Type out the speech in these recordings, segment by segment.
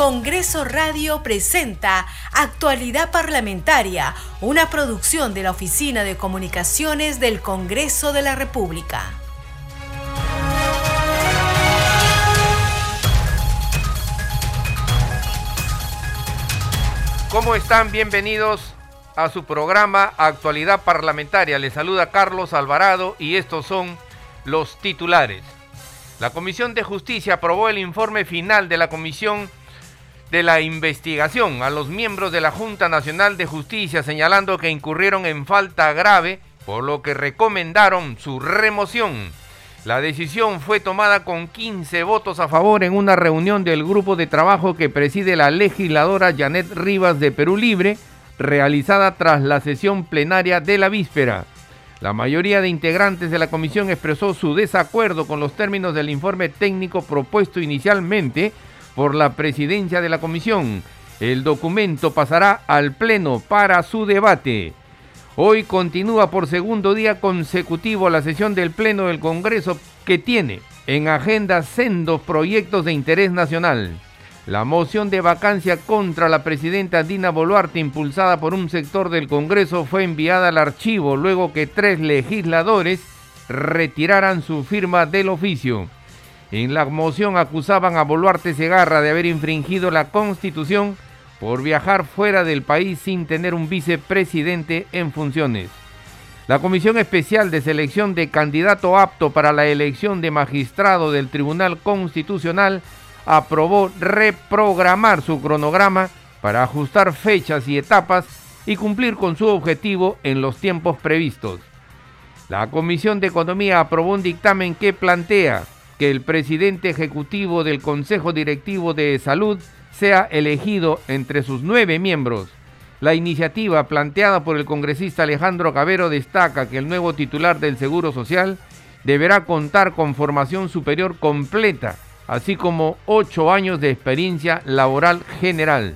Congreso Radio presenta Actualidad Parlamentaria, una producción de la Oficina de Comunicaciones del Congreso de la República. ¿Cómo están? Bienvenidos a su programa Actualidad Parlamentaria. Les saluda Carlos Alvarado y estos son los titulares. La Comisión de Justicia aprobó el informe final de la Comisión de la investigación a los miembros de la Junta Nacional de Justicia señalando que incurrieron en falta grave, por lo que recomendaron su remoción. La decisión fue tomada con 15 votos a favor en una reunión del grupo de trabajo que preside la legisladora Janet Rivas de Perú Libre, realizada tras la sesión plenaria de la víspera. La mayoría de integrantes de la comisión expresó su desacuerdo con los términos del informe técnico propuesto inicialmente, por la presidencia de la comisión. El documento pasará al Pleno para su debate. Hoy continúa por segundo día consecutivo la sesión del Pleno del Congreso que tiene en agenda sendos proyectos de interés nacional. La moción de vacancia contra la presidenta Dina Boluarte, impulsada por un sector del Congreso, fue enviada al archivo luego que tres legisladores retiraran su firma del oficio. En la moción acusaban a Boluarte Segarra de haber infringido la Constitución por viajar fuera del país sin tener un vicepresidente en funciones. La Comisión Especial de Selección de Candidato Apto para la elección de magistrado del Tribunal Constitucional aprobó reprogramar su cronograma para ajustar fechas y etapas y cumplir con su objetivo en los tiempos previstos. La Comisión de Economía aprobó un dictamen que plantea que el presidente ejecutivo del Consejo Directivo de Salud sea elegido entre sus nueve miembros. La iniciativa planteada por el congresista Alejandro Cabero destaca que el nuevo titular del Seguro Social deberá contar con formación superior completa, así como ocho años de experiencia laboral general.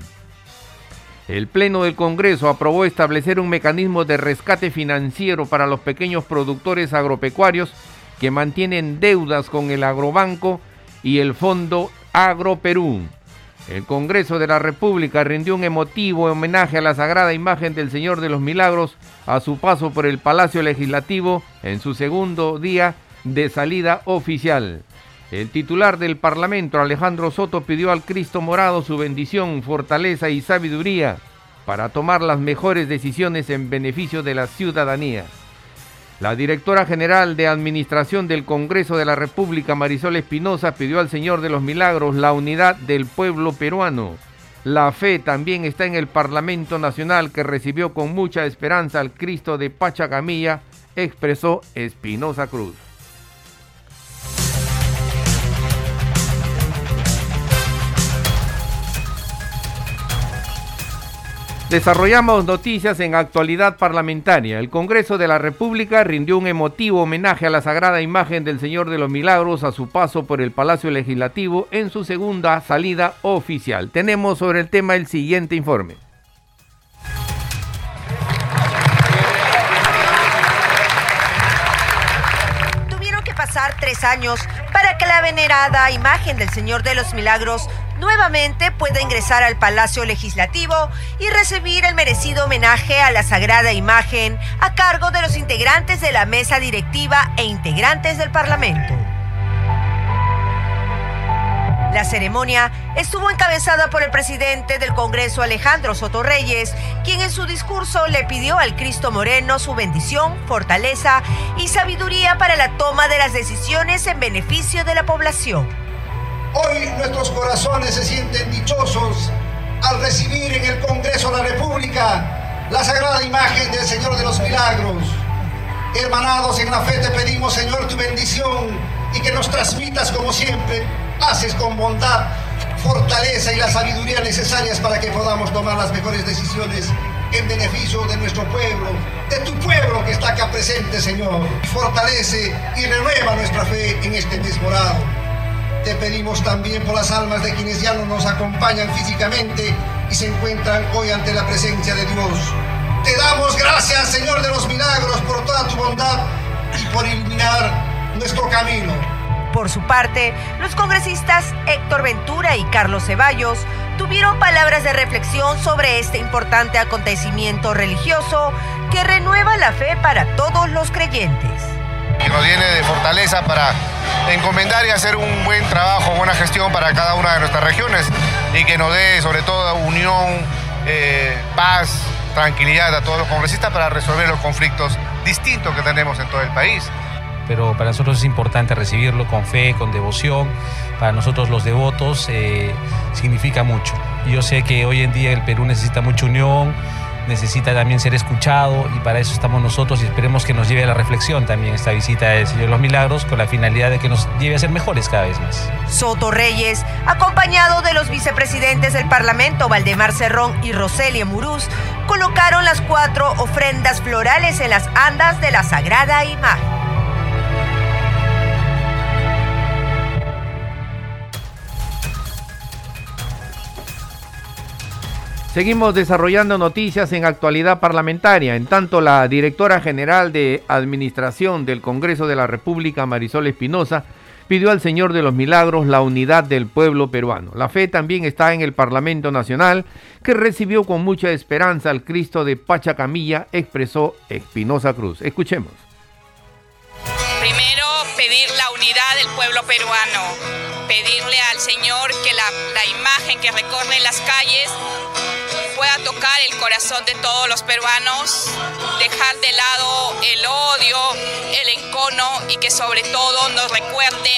El Pleno del Congreso aprobó establecer un mecanismo de rescate financiero para los pequeños productores agropecuarios que mantienen deudas con el Agrobanco y el Fondo Agroperú. El Congreso de la República rindió un emotivo homenaje a la sagrada imagen del Señor de los Milagros a su paso por el Palacio Legislativo en su segundo día de salida oficial. El titular del Parlamento, Alejandro Soto, pidió al Cristo Morado su bendición, fortaleza y sabiduría para tomar las mejores decisiones en beneficio de la ciudadanía. La directora general de Administración del Congreso de la República, Marisol Espinosa, pidió al Señor de los Milagros la unidad del pueblo peruano. La fe también está en el Parlamento Nacional que recibió con mucha esperanza al Cristo de Pachacamilla, expresó Espinosa Cruz. Desarrollamos noticias en actualidad parlamentaria. El Congreso de la República rindió un emotivo homenaje a la sagrada imagen del Señor de los Milagros a su paso por el Palacio Legislativo en su segunda salida oficial. Tenemos sobre el tema el siguiente informe. Tres años para que la venerada imagen del Señor de los Milagros nuevamente pueda ingresar al Palacio Legislativo y recibir el merecido homenaje a la sagrada imagen a cargo de los integrantes de la mesa directiva e integrantes del Parlamento. La ceremonia estuvo encabezada por el presidente del Congreso Alejandro Soto Reyes, quien en su discurso le pidió al Cristo Moreno su bendición, fortaleza y sabiduría para la toma de las decisiones en beneficio de la población. Hoy nuestros corazones se sienten dichosos al recibir en el Congreso de la República la sagrada imagen del Señor de los Milagros. Hermanados en la fe te pedimos, Señor, tu bendición y que nos transmitas como siempre, haces con bondad, fortaleza y la sabiduría necesarias para que podamos tomar las mejores decisiones en beneficio de nuestro pueblo, de tu pueblo que está acá presente, Señor. Fortalece y renueva nuestra fe en este mes morado. Te pedimos también por las almas de quienes ya no nos acompañan físicamente y se encuentran hoy ante la presencia de Dios. Te damos gracias, Señor de los milagros, por toda tu bondad y por iluminar nuestro camino. Por su parte, los congresistas Héctor Ventura y Carlos Ceballos tuvieron palabras de reflexión sobre este importante acontecimiento religioso que renueva la fe para todos los creyentes. Que nos viene de fortaleza para encomendar y hacer un buen trabajo, buena gestión para cada una de nuestras regiones y que nos dé sobre todo unión, eh, paz, tranquilidad a todos los congresistas para resolver los conflictos distintos que tenemos en todo el país pero para nosotros es importante recibirlo con fe, con devoción. Para nosotros los devotos eh, significa mucho. Yo sé que hoy en día el Perú necesita mucha unión, necesita también ser escuchado y para eso estamos nosotros y esperemos que nos lleve a la reflexión también esta visita del Señor de los Milagros con la finalidad de que nos lleve a ser mejores cada vez más. Soto Reyes, acompañado de los vicepresidentes del Parlamento Valdemar Cerrón y Roselia Murús, colocaron las cuatro ofrendas florales en las andas de la Sagrada Imagen. Seguimos desarrollando noticias en actualidad parlamentaria. En tanto, la directora general de Administración del Congreso de la República, Marisol Espinosa, pidió al Señor de los Milagros la unidad del pueblo peruano. La fe también está en el Parlamento Nacional, que recibió con mucha esperanza al Cristo de Pachacamilla, expresó Espinosa Cruz. Escuchemos. Primero, pedir la unidad del pueblo peruano, pedirle al Señor que la, la imagen que recorre las calles pueda tocar el corazón de todos los peruanos, dejar de lado el odio, el encono y que sobre todo nos recuerde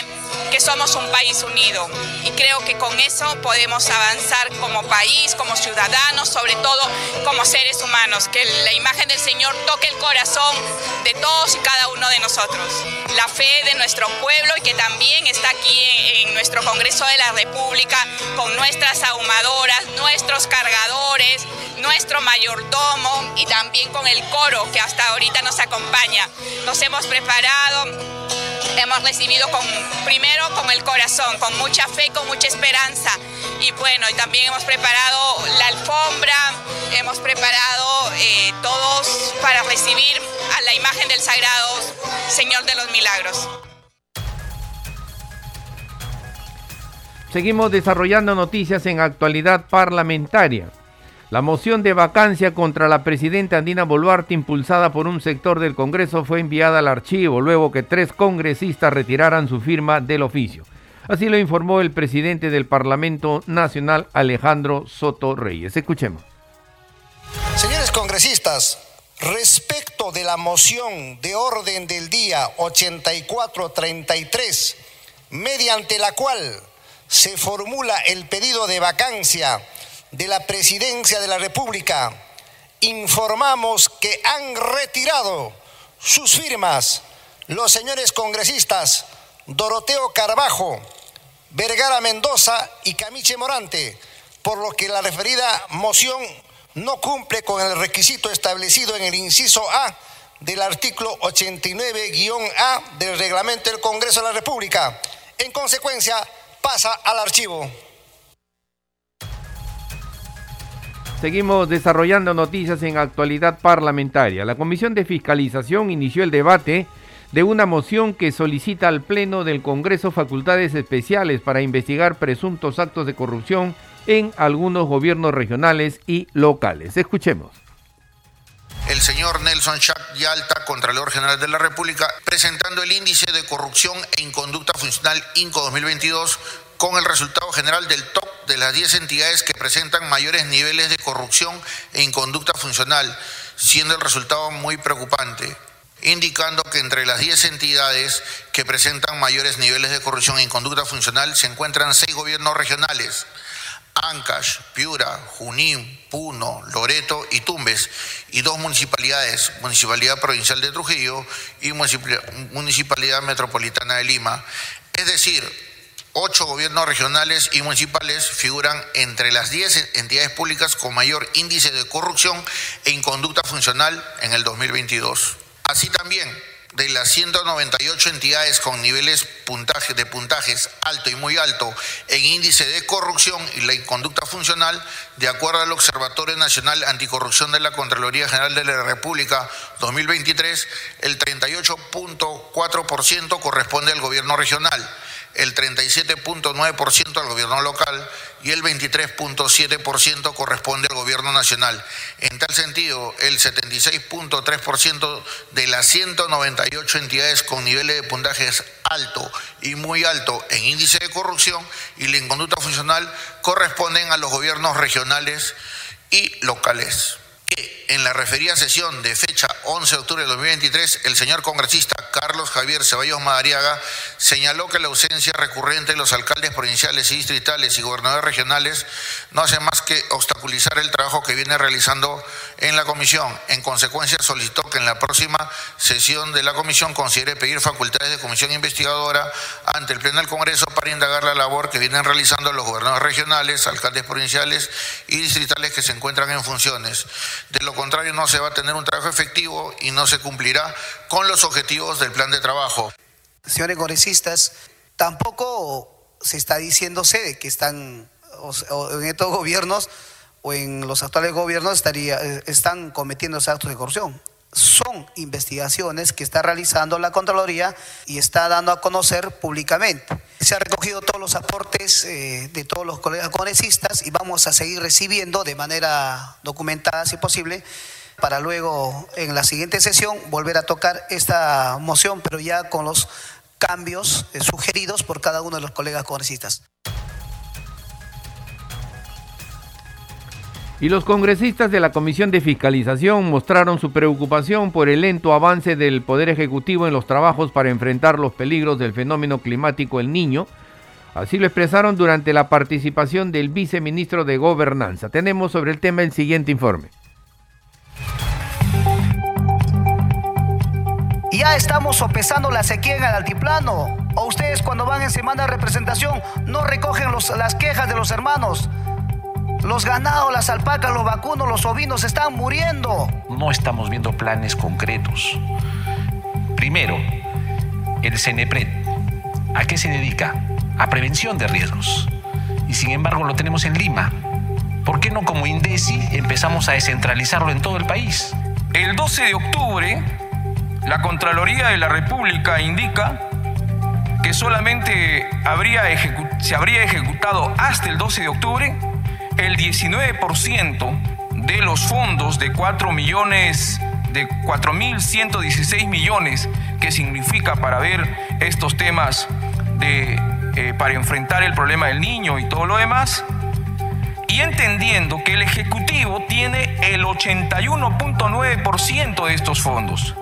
que somos un país unido. Y creo que con eso podemos avanzar como país, como ciudadanos, sobre todo como seres humanos, que la imagen del Señor toque el corazón de todos y cada uno de nosotros. La fe de nuestro pueblo y que también está aquí en, nuestro Congreso de la República con nuestras ahumadoras, nuestros cargadores, nuestro mayordomo y también con el coro que hasta ahorita nos acompaña. Nos hemos preparado hemos recibido con, primero con el corazón, con mucha fe, con mucha esperanza. Y bueno, y también hemos preparado la alfombra, hemos preparado eh, todos para recibir a la imagen del Sagrado Señor de los Milagros. Seguimos desarrollando noticias en actualidad parlamentaria. La moción de vacancia contra la presidenta Andina Boluarte, impulsada por un sector del Congreso, fue enviada al archivo luego que tres congresistas retiraran su firma del oficio. Así lo informó el presidente del Parlamento Nacional, Alejandro Soto Reyes. Escuchemos. Señores congresistas, respecto de la moción de orden del día 8433, mediante la cual se formula el pedido de vacancia de la Presidencia de la República, informamos que han retirado sus firmas los señores congresistas Doroteo Carbajo, Vergara Mendoza y Camiche Morante, por lo que la referida moción no cumple con el requisito establecido en el inciso A del artículo 89-A del reglamento del Congreso de la República. En consecuencia, pasa al archivo. Seguimos desarrollando noticias en actualidad parlamentaria. La Comisión de Fiscalización inició el debate de una moción que solicita al Pleno del Congreso facultades especiales para investigar presuntos actos de corrupción en algunos gobiernos regionales y locales. Escuchemos. El señor Nelson Schack Yalta, Contralor General de la República, presentando el índice de corrupción e inconducta funcional INCO 2022 con el resultado general del top de las 10 entidades que presentan mayores niveles de corrupción e inconducta funcional, siendo el resultado muy preocupante, indicando que entre las 10 entidades que presentan mayores niveles de corrupción e inconducta funcional se encuentran seis gobiernos regionales, Ancash, Piura, Junín, Puno, Loreto y Tumbes, y dos municipalidades, Municipalidad Provincial de Trujillo y Municipalidad Metropolitana de Lima. Es decir, Ocho gobiernos regionales y municipales figuran entre las diez entidades públicas con mayor índice de corrupción e inconducta funcional en el 2022. Así también, de las 198 entidades con niveles puntaje, de puntajes alto y muy alto en índice de corrupción y la conducta funcional, de acuerdo al Observatorio Nacional Anticorrupción de la Contraloría General de la República 2023, el 38.4% corresponde al gobierno regional el 37.9% al gobierno local y el 23.7% corresponde al gobierno nacional. En tal sentido, el 76.3% de las 198 entidades con niveles de puntajes alto y muy alto en índice de corrupción y la inconducta funcional corresponden a los gobiernos regionales y locales que en la referida sesión de fecha 11 de octubre de 2023, el señor congresista Carlos Javier Ceballos Madariaga señaló que la ausencia recurrente de los alcaldes provinciales y distritales y gobernadores regionales no hace más que obstaculizar el trabajo que viene realizando en la comisión. En consecuencia, solicitó que en la próxima sesión de la comisión considere pedir facultades de comisión investigadora ante el Pleno del Congreso para indagar la labor que vienen realizando los gobernadores regionales, alcaldes provinciales y distritales que se encuentran en funciones. De lo contrario, no se va a tener un trabajo efectivo y no se cumplirá con los objetivos del plan de trabajo. Señores congresistas, tampoco se está diciéndose de que están en estos gobiernos o en los actuales gobiernos estaría, eh, están cometiendo actos de corrupción. Son investigaciones que está realizando la Contraloría y está dando a conocer públicamente. Se han recogido todos los aportes eh, de todos los colegas congresistas y vamos a seguir recibiendo de manera documentada, si posible, para luego en la siguiente sesión volver a tocar esta moción, pero ya con los cambios eh, sugeridos por cada uno de los colegas congresistas. Y los congresistas de la Comisión de Fiscalización mostraron su preocupación por el lento avance del Poder Ejecutivo en los trabajos para enfrentar los peligros del fenómeno climático El Niño. Así lo expresaron durante la participación del viceministro de Gobernanza. Tenemos sobre el tema el siguiente informe. Ya estamos sopesando la sequía en el altiplano. ¿O ustedes cuando van en semana de representación no recogen las quejas de los hermanos? Los ganados, las alpacas, los vacunos, los ovinos están muriendo. No estamos viendo planes concretos. Primero, el CENEPRED. ¿A qué se dedica? A prevención de riesgos. Y sin embargo lo tenemos en Lima. ¿Por qué no como INDECI empezamos a descentralizarlo en todo el país? El 12 de octubre, la Contraloría de la República indica que solamente se habría ejecutado hasta el 12 de octubre el 19% de los fondos de 4 millones, de 4.116 millones que significa para ver estos temas de, eh, para enfrentar el problema del niño y todo lo demás, y entendiendo que el Ejecutivo tiene el 81.9% de estos fondos.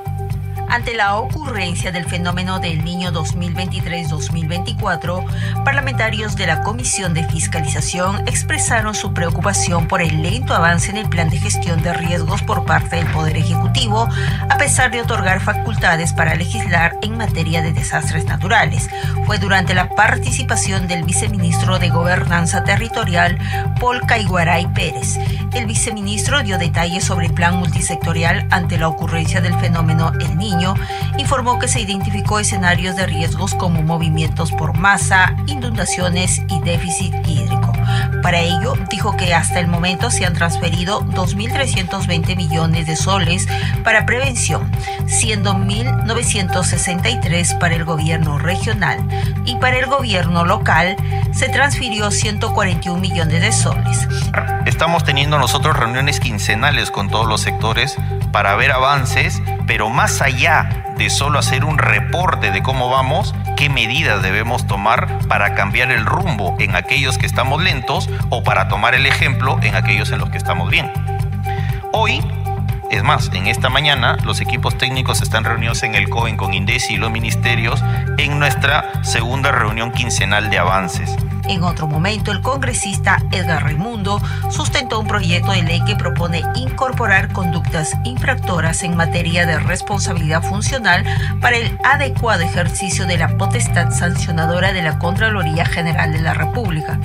Ante la ocurrencia del fenómeno del niño 2023-2024, parlamentarios de la Comisión de Fiscalización expresaron su preocupación por el lento avance en el plan de gestión de riesgos por parte del Poder Ejecutivo, a pesar de otorgar facultades para legislar en materia de desastres naturales. Fue durante la participación del viceministro de Gobernanza Territorial, Paul Caiguaray Pérez. El viceministro dio detalles sobre el plan multisectorial ante la ocurrencia del fenómeno El Niño informó que se identificó escenarios de riesgos como movimientos por masa, inundaciones y déficit hídrico. Para ello, dijo que hasta el momento se han transferido 2.320 millones de soles para prevención, siendo 1.963 para el gobierno regional y para el gobierno local se transfirió 141 millones de soles. Estamos teniendo nosotros reuniones quincenales con todos los sectores para ver avances, pero más allá de solo hacer un reporte de cómo vamos, qué medidas debemos tomar para cambiar el rumbo en aquellos que estamos lentos o para tomar el ejemplo en aquellos en los que estamos bien. Hoy, es más, en esta mañana los equipos técnicos están reunidos en el COEN con INDECI y los ministerios en nuestra segunda reunión quincenal de avances. En otro momento, el congresista Edgar Raimundo sustentó un proyecto de ley que propone incorporar conductas infractoras en materia de responsabilidad funcional para el adecuado ejercicio de la potestad sancionadora de la Contraloría General de la República.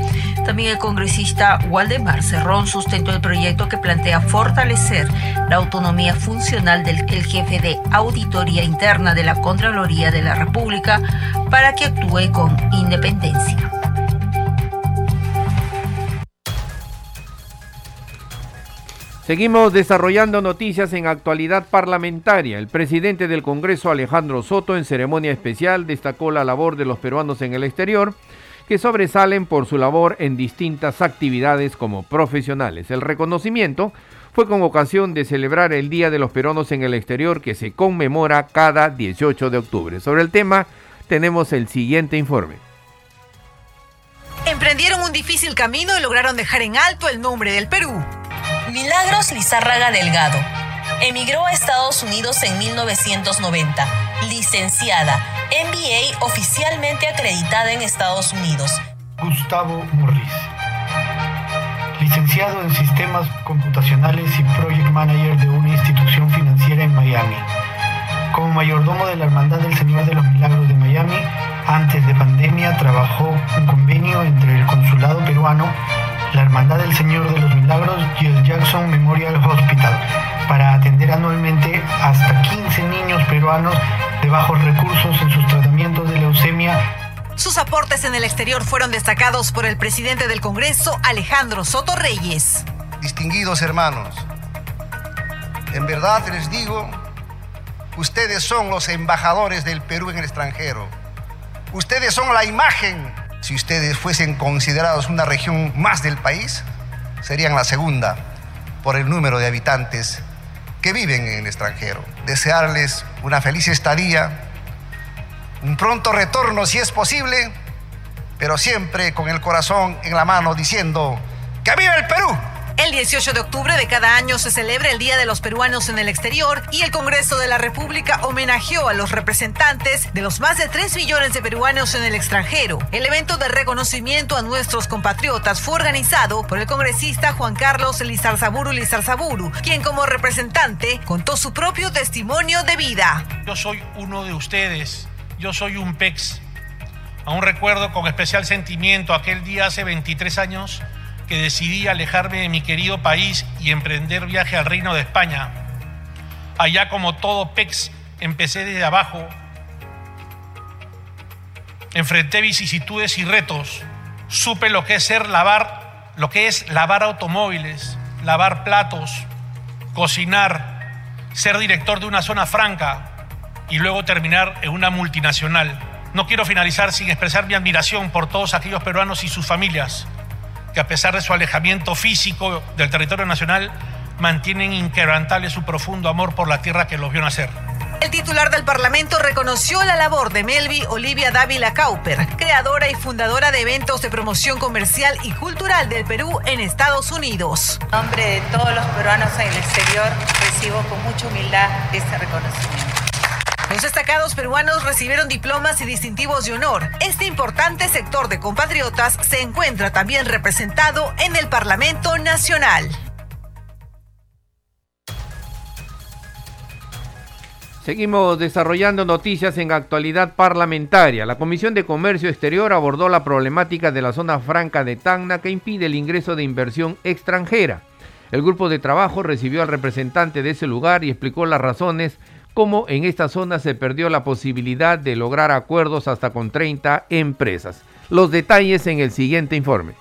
También el congresista Waldemar Cerrón sustentó el proyecto que plantea fortalecer la autonomía funcional del jefe de auditoría interna de la Contraloría de la República para que actúe con independencia. Seguimos desarrollando noticias en actualidad parlamentaria. El presidente del Congreso, Alejandro Soto, en ceremonia especial destacó la labor de los peruanos en el exterior, que sobresalen por su labor en distintas actividades como profesionales. El reconocimiento fue con ocasión de celebrar el Día de los Peruanos en el exterior, que se conmemora cada 18 de octubre. Sobre el tema tenemos el siguiente informe. Emprendieron un difícil camino y lograron dejar en alto el nombre del Perú. Milagros Lizárraga Delgado. Emigró a Estados Unidos en 1990. Licenciada, MBA oficialmente acreditada en Estados Unidos. Gustavo Morris. Licenciado en Sistemas Computacionales y Project Manager de una institución financiera en Miami. Como mayordomo de la Hermandad del Señor de los Milagros de Miami, antes de pandemia trabajó un convenio entre el Consulado Peruano la Hermandad del Señor de los Milagros y el Jackson Memorial Hospital para atender anualmente hasta 15 niños peruanos de bajos recursos en sus tratamientos de leucemia. Sus aportes en el exterior fueron destacados por el presidente del Congreso, Alejandro Soto Reyes. Distinguidos hermanos, en verdad les digo, ustedes son los embajadores del Perú en el extranjero. Ustedes son la imagen si ustedes fuesen considerados una región más del país, serían la segunda por el número de habitantes que viven en el extranjero. Desearles una feliz estadía, un pronto retorno si es posible, pero siempre con el corazón en la mano diciendo, ¡que viva el Perú! El 18 de octubre de cada año se celebra el Día de los Peruanos en el Exterior y el Congreso de la República homenajeó a los representantes de los más de 3 millones de peruanos en el extranjero. El evento de reconocimiento a nuestros compatriotas fue organizado por el congresista Juan Carlos Lizarzaburu Lizarzaburu, quien como representante contó su propio testimonio de vida. Yo soy uno de ustedes, yo soy un PEX. Aún recuerdo con especial sentimiento aquel día hace 23 años que decidí alejarme de mi querido país y emprender viaje al Reino de España. Allá como todo PEX empecé desde abajo. Enfrenté vicisitudes y retos. Supe lo que es ser lavar, lo que es lavar automóviles, lavar platos, cocinar, ser director de una zona franca y luego terminar en una multinacional. No quiero finalizar sin expresar mi admiración por todos aquellos peruanos y sus familias que a pesar de su alejamiento físico del territorio nacional, mantienen inquebrantable su profundo amor por la tierra que los vio nacer. El titular del Parlamento reconoció la labor de Melvi Olivia Dávila Cauper, creadora y fundadora de eventos de promoción comercial y cultural del Perú en Estados Unidos. En nombre de todos los peruanos en el exterior, recibo con mucha humildad este reconocimiento. Los destacados peruanos recibieron diplomas y distintivos de honor. Este importante sector de compatriotas se encuentra también representado en el Parlamento Nacional. Seguimos desarrollando noticias en actualidad parlamentaria. La Comisión de Comercio Exterior abordó la problemática de la zona franca de Tacna que impide el ingreso de inversión extranjera. El grupo de trabajo recibió al representante de ese lugar y explicó las razones cómo en esta zona se perdió la posibilidad de lograr acuerdos hasta con 30 empresas. Los detalles en el siguiente informe.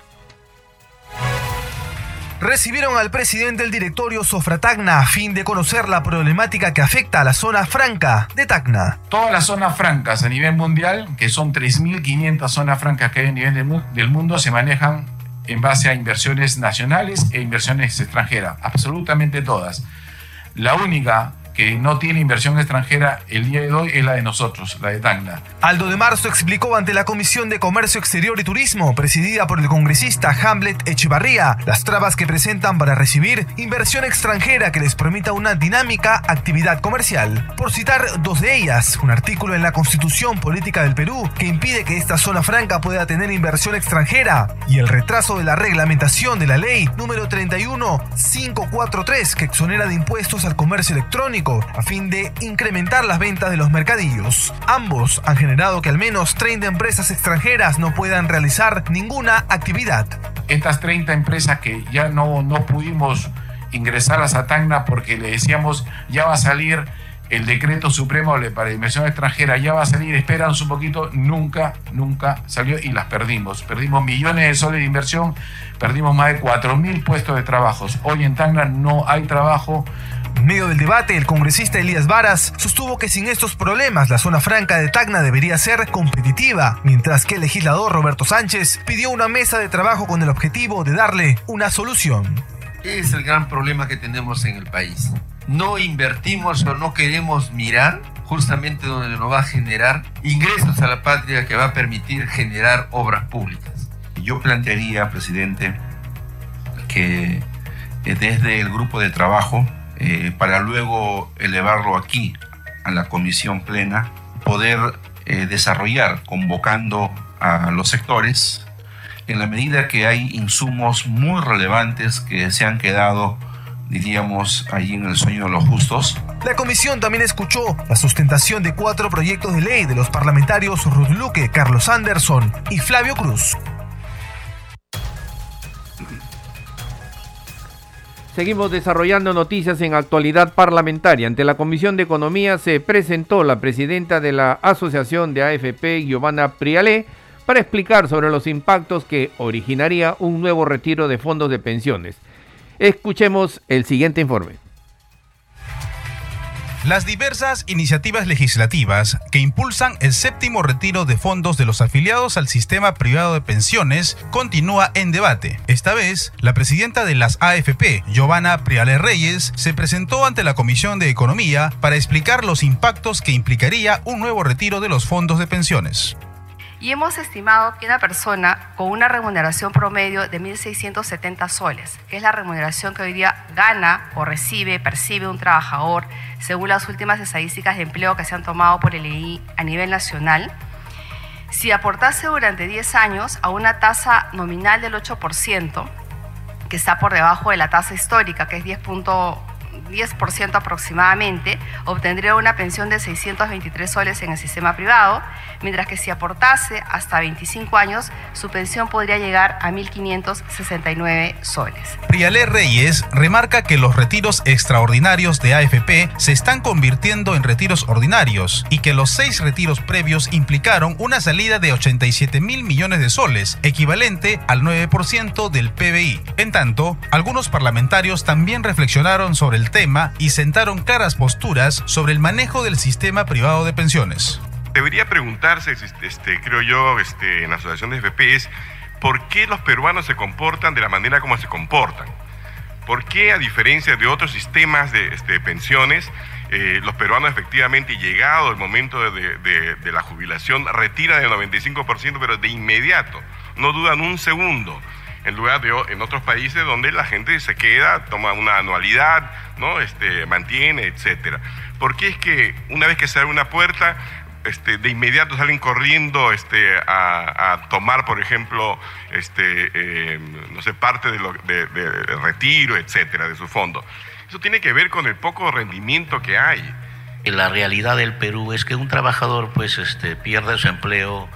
Recibieron al presidente del directorio Sofra Tacna a fin de conocer la problemática que afecta a la zona franca de Tacna. Todas las zonas francas a nivel mundial, que son 3.500 zonas francas que hay a nivel del mundo, se manejan en base a inversiones nacionales e inversiones extranjeras, absolutamente todas. La única que no tiene inversión extranjera el día de hoy es la de nosotros, la de Tacna. Aldo de Marzo explicó ante la Comisión de Comercio Exterior y Turismo, presidida por el congresista Hamlet Echevarría, las trabas que presentan para recibir inversión extranjera que les permita una dinámica actividad comercial. Por citar dos de ellas, un artículo en la Constitución Política del Perú que impide que esta zona franca pueda tener inversión extranjera y el retraso de la reglamentación de la ley número 31543 que exonera de impuestos al comercio electrónico a fin de incrementar las ventas de los mercadillos. Ambos han generado que al menos 30 empresas extranjeras no puedan realizar ninguna actividad. Estas 30 empresas que ya no, no pudimos ingresar a Satagna porque le decíamos ya va a salir el decreto supremo para inversión extranjera, ya va a salir, esperan un poquito, nunca, nunca salió y las perdimos. Perdimos millones de soles de inversión, perdimos más de 4.000 puestos de trabajo. Hoy en Tacna no hay trabajo, en medio del debate, el congresista Elías Varas sostuvo que sin estos problemas la zona franca de Tacna debería ser competitiva, mientras que el legislador Roberto Sánchez pidió una mesa de trabajo con el objetivo de darle una solución. Es el gran problema que tenemos en el país. No invertimos o no queremos mirar justamente donde nos va a generar ingresos a la patria que va a permitir generar obras públicas. Yo plantearía, presidente, que desde el grupo de trabajo eh, para luego elevarlo aquí a la comisión plena, poder eh, desarrollar convocando a los sectores en la medida que hay insumos muy relevantes que se han quedado diríamos, allí en el sueño de los justos. La comisión también escuchó la sustentación de cuatro proyectos de ley de los parlamentarios Ruth Luque, Carlos Anderson y Flavio Cruz. Seguimos desarrollando noticias en actualidad parlamentaria. Ante la Comisión de Economía se presentó la presidenta de la Asociación de AFP, Giovanna Prialé, para explicar sobre los impactos que originaría un nuevo retiro de fondos de pensiones. Escuchemos el siguiente informe. Las diversas iniciativas legislativas que impulsan el séptimo retiro de fondos de los afiliados al sistema privado de pensiones continúa en debate. Esta vez, la presidenta de las AFP, Giovanna Priale Reyes, se presentó ante la Comisión de Economía para explicar los impactos que implicaría un nuevo retiro de los fondos de pensiones y hemos estimado que una persona con una remuneración promedio de 1.670 soles, que es la remuneración que hoy día gana o recibe, percibe un trabajador, según las últimas estadísticas de empleo que se han tomado por el EI a nivel nacional, si aportase durante 10 años a una tasa nominal del 8%, que está por debajo de la tasa histórica, que es 10.1%, 10% aproximadamente, obtendría una pensión de 623 soles en el sistema privado, mientras que si aportase hasta 25 años, su pensión podría llegar a 1.569 soles. Prialé Reyes remarca que los retiros extraordinarios de AFP se están convirtiendo en retiros ordinarios y que los seis retiros previos implicaron una salida de 87 mil millones de soles, equivalente al 9% del PBI. En tanto, algunos parlamentarios también reflexionaron sobre el tema y sentaron claras posturas sobre el manejo del sistema privado de pensiones. Debería preguntarse, este, creo yo, este, en la Asociación de FP es por qué los peruanos se comportan de la manera como se comportan. ¿Por qué, a diferencia de otros sistemas de, este, pensiones, eh, los peruanos efectivamente, llegado el momento de, de la jubilación, retiran el 95%, pero de inmediato, no dudan un segundo? En lugar de en otros países donde la gente se queda, toma una anualidad, ¿no? Este, mantiene, etcétera. ¿Por qué es que una vez que se abre una puerta, este, de inmediato salen corriendo este, a, tomar, por ejemplo, este, em, no sé, parte de, lo, de, retiro, etcétera, de su fondo? Eso tiene que ver con el poco rendimiento que hay. La realidad del Perú es que un trabajador pues, este, pierde su empleo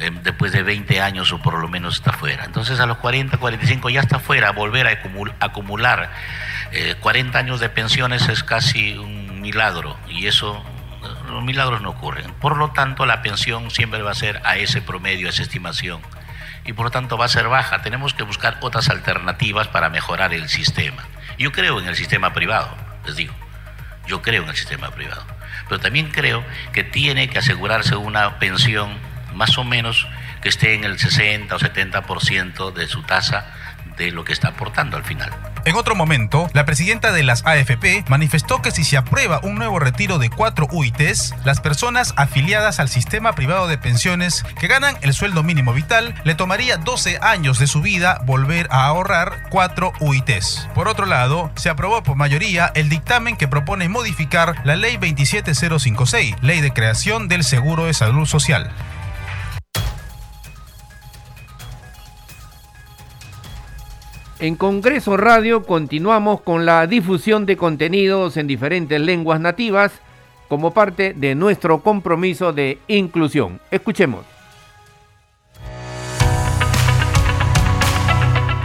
Em, después de 20 años o por lo menos está fuera. Entonces a los 40, 45 ya está fuera, volver a acumular 40 eh, años de pensiones es casi un milagro y eso, los milagros no ocurren. Por lo tanto, la pensión siempre va a ser a ese promedio, a esa estimación y por lo tanto va a ser baja. Tenemos que buscar otras alternativas para mejorar el sistema. Yo creo en el sistema privado, les digo, yo creo en el sistema privado, pero también creo que tiene que asegurarse una pensión más o menos que esté en el 60 o 70% de su tasa de lo que está aportando al final. En otro momento, la presidenta de las AFP manifestó que si se aprueba un nuevo retiro de cuatro UITs, las personas afiliadas al sistema privado de pensiones que ganan el sueldo mínimo vital le tomaría 12 años de su vida volver a ahorrar cuatro UITs. Por otro lado, se aprobó por mayoría el dictamen que propone modificar la Ley 27056, Ley de Creación del Seguro de Salud Social. En Congreso Radio continuamos con la difusión de contenidos en diferentes lenguas nativas como parte de nuestro compromiso de inclusión. Escuchemos.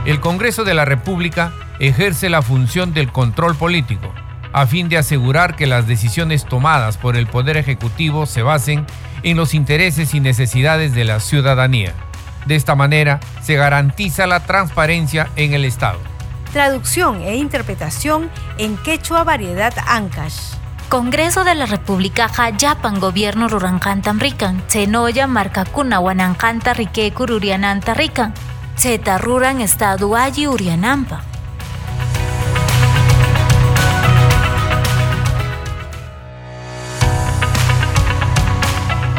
El Congreso de la República ejerce la función del control político a fin de asegurar que las decisiones tomadas por el Poder Ejecutivo se basen en los intereses y necesidades de la ciudadanía. De esta manera se garantiza la transparencia en el Estado. Traducción e interpretación en quechua variedad Ancash. Congreso de la República Jayapan Gobierno Rurancantan Rican, Chenoya Marcacuna Huanancanta Rique Cururiananta Rican, Cheta Ruran Estado Allí Urianampa.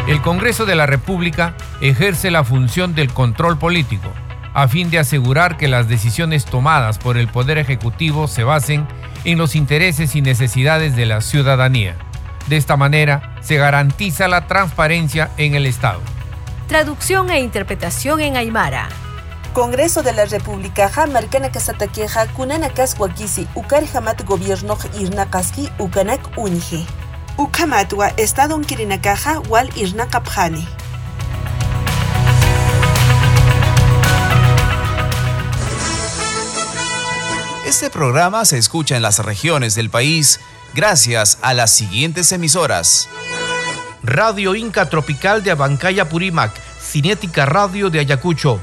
El Congreso de la República ejerce la función del control político, a fin de asegurar que las decisiones tomadas por el Poder Ejecutivo se basen en los intereses y necesidades de la ciudadanía. De esta manera, se garantiza la transparencia en el Estado. Traducción e interpretación en Aymara. Congreso de la República Jamarcana Casataqueja Kunanakas Wakisi Ukar Hamat Gobierno Irnakaski Ukanak Unije. Ukamatwa Estado Kirinakaja Wal Irnakapjani. Este programa se escucha en las regiones del país gracias a las siguientes emisoras. Radio Inca Tropical de Abancaya Purímac, Cinética Radio de Ayacucho,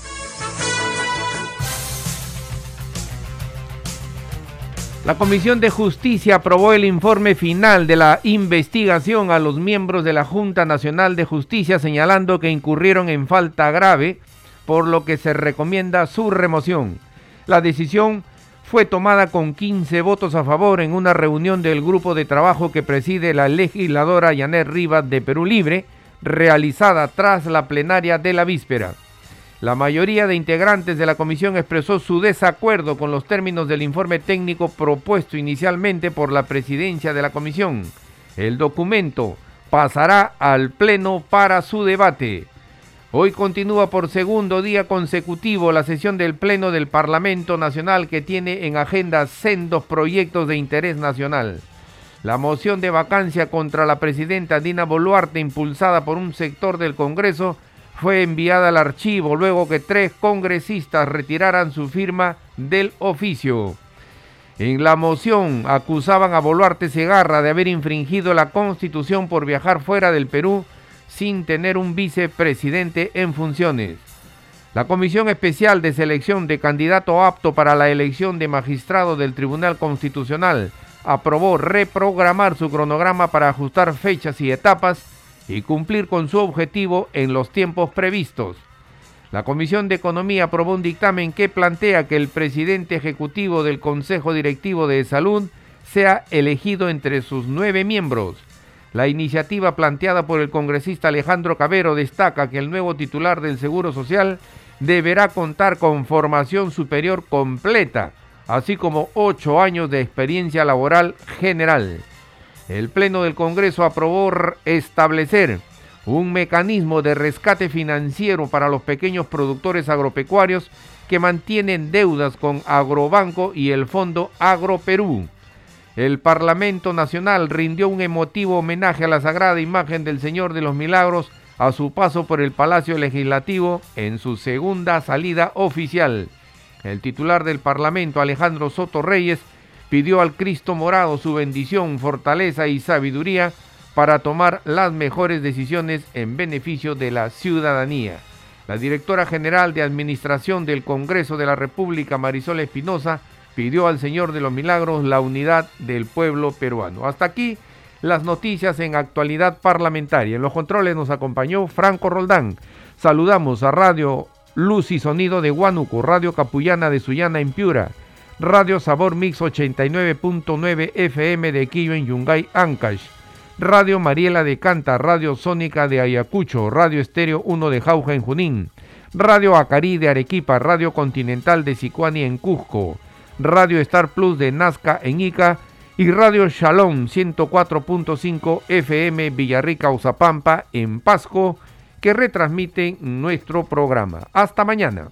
La Comisión de Justicia aprobó el informe final de la investigación a los miembros de la Junta Nacional de Justicia señalando que incurrieron en falta grave, por lo que se recomienda su remoción. La decisión fue tomada con 15 votos a favor en una reunión del grupo de trabajo que preside la legisladora Yanet Rivas de Perú Libre, realizada tras la plenaria de la víspera. La mayoría de integrantes de la comisión expresó su desacuerdo con los términos del informe técnico propuesto inicialmente por la presidencia de la comisión. El documento pasará al Pleno para su debate. Hoy continúa por segundo día consecutivo la sesión del Pleno del Parlamento Nacional que tiene en agenda sendos proyectos de interés nacional. La moción de vacancia contra la presidenta Dina Boluarte impulsada por un sector del Congreso fue enviada al archivo luego que tres congresistas retiraran su firma del oficio. En la moción acusaban a Boluarte Segarra de haber infringido la constitución por viajar fuera del Perú sin tener un vicepresidente en funciones. La Comisión Especial de Selección de Candidato Apto para la elección de magistrado del Tribunal Constitucional aprobó reprogramar su cronograma para ajustar fechas y etapas y cumplir con su objetivo en los tiempos previstos. La Comisión de Economía aprobó un dictamen que plantea que el presidente ejecutivo del Consejo Directivo de Salud sea elegido entre sus nueve miembros. La iniciativa planteada por el congresista Alejandro Cabero destaca que el nuevo titular del Seguro Social deberá contar con formación superior completa, así como ocho años de experiencia laboral general el Pleno del Congreso aprobó establecer un mecanismo de rescate financiero para los pequeños productores agropecuarios que mantienen deudas con Agrobanco y el Fondo Agroperú. El Parlamento Nacional rindió un emotivo homenaje a la sagrada imagen del Señor de los Milagros a su paso por el Palacio Legislativo en su segunda salida oficial. El titular del Parlamento, Alejandro Soto Reyes, pidió al Cristo morado su bendición, fortaleza y sabiduría para tomar las mejores decisiones en beneficio de la ciudadanía. La directora general de Administración del Congreso de la República, Marisol Espinosa, pidió al Señor de los Milagros la unidad del pueblo peruano. Hasta aquí las noticias en actualidad parlamentaria. En los controles nos acompañó Franco Roldán. Saludamos a Radio Luz y Sonido de Huánuco, Radio Capullana de Sullana en Piura, Radio Sabor Mix 89.9 FM de Quillo en Yungay, Ancash, Radio Mariela de Canta, Radio Sónica de Ayacucho, Radio Estéreo 1 de Jauja en Junín, Radio Acarí de Arequipa, Radio Continental de Sicuani en Cusco, Radio Star Plus de Nazca en Ica y Radio Shalom 104.5 FM Villarrica Uzapampa en Pasco que retransmiten nuestro programa. Hasta mañana.